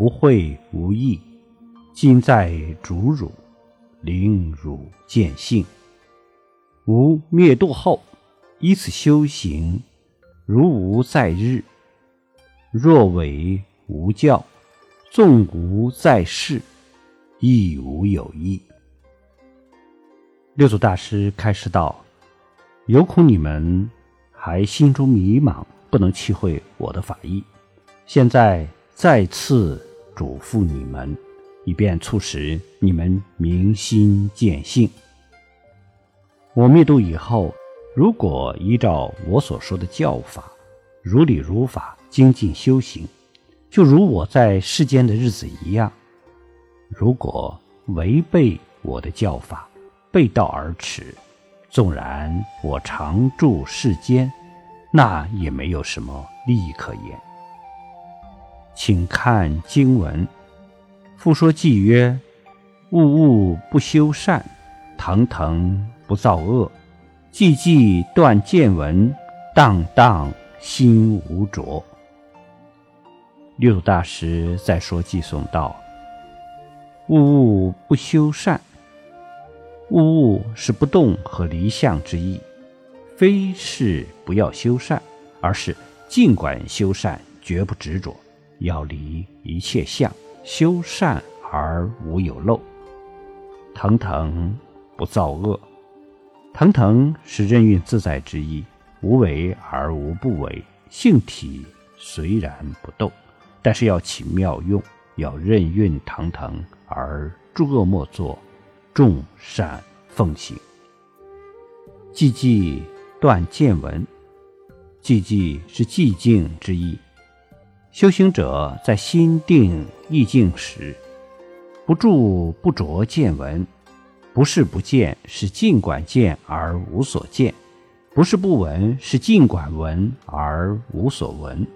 不会无益，今在主汝，令汝见性。吾灭度后，依此修行，如无在日。若为无教，纵无在世，亦无有益。六祖大师开示道：“有恐你们还心中迷茫，不能体会我的法意。现在再次。”嘱咐你们，以便促使你们明心见性。我灭度以后，如果依照我所说的教法，如理如法精进修行，就如我在世间的日子一样；如果违背我的教法，背道而驰，纵然我常住世间，那也没有什么利益可言。请看经文，复说偈曰：“物物不修善，腾腾不造恶，寂寂断见闻，荡荡心无着。”六祖大师在说偈颂道：“物物不修善，物物是不动和离相之意，非是不要修善，而是尽管修善，绝不执着。”要离一切相，修善而无有漏。腾腾不造恶，腾腾是任运自在之意，无为而无不为。性体虽然不动，但是要起妙用，要任运腾腾而诸恶莫作，众善奉行。寂寂断见闻，寂寂是寂静之意。修行者在心定意静时，不住不着见闻，不是不见，是尽管见而无所见；不是不闻，是尽管闻而无所闻。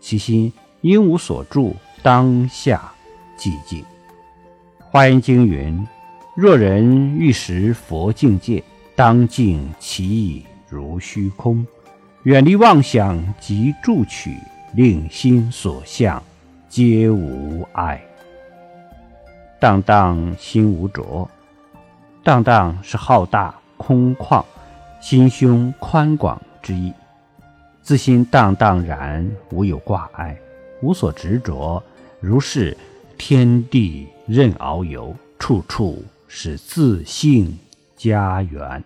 其心因无所住，当下寂静。华严经云：“若人欲识佛境界，当尽其意如虚空，远离妄想及住取。”令心所向皆无碍，荡荡心无着。荡荡是浩大空旷、心胸宽广之意。自心荡荡然，无有挂碍，无所执着，如是天地任遨游，处处是自性家园。